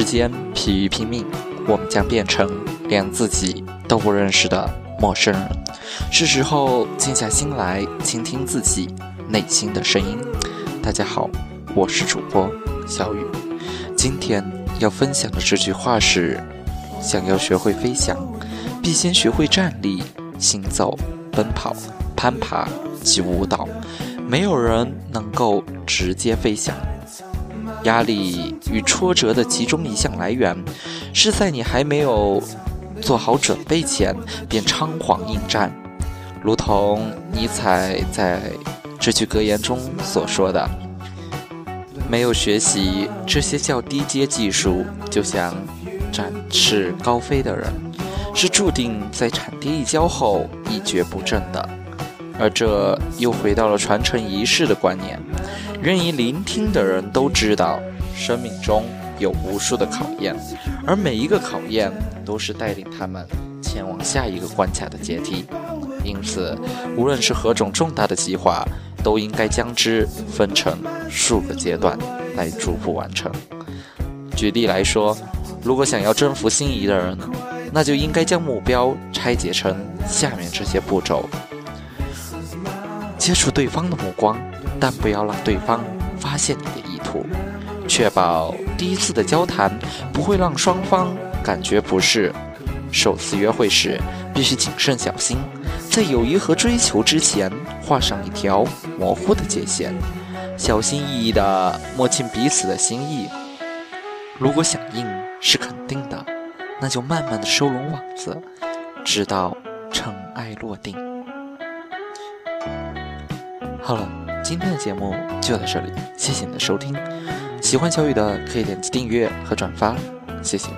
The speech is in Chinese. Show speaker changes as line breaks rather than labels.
时间疲于拼命，我们将变成连自己都不认识的陌生人。是时候静下心来，倾听自己内心的声音。大家好，我是主播小雨。今天要分享的这句话是：想要学会飞翔，必先学会站立、行走、奔跑、攀爬及舞蹈。没有人能够直接飞翔。压力与挫折的其中一项来源，是在你还没有做好准备前便仓皇应战，如同尼采在这句格言中所说的：“没有学习这些较低阶技术就想展翅高飞的人，是注定在产跌一跤后一蹶不振的。”而这又回到了传承仪式的观念。愿意聆听的人都知道，生命中有无数的考验，而每一个考验都是带领他们前往下一个关卡的阶梯。因此，无论是何种重大的计划，都应该将之分成数个阶段来逐步完成。举例来说，如果想要征服心仪的人，那就应该将目标拆解成下面这些步骤：接触对方的目光。但不要让对方发现你的意图，确保第一次的交谈不会让双方感觉不适。首次约会时必须谨慎小心，在友谊和追求之前画上一条模糊的界限，小心翼翼地摸清彼此的心意。如果响应是肯定的，那就慢慢地收拢网子，直到尘埃落定。好了。今天的节目就到这里，谢谢你的收听。喜欢小雨的可以点击订阅和转发，谢谢。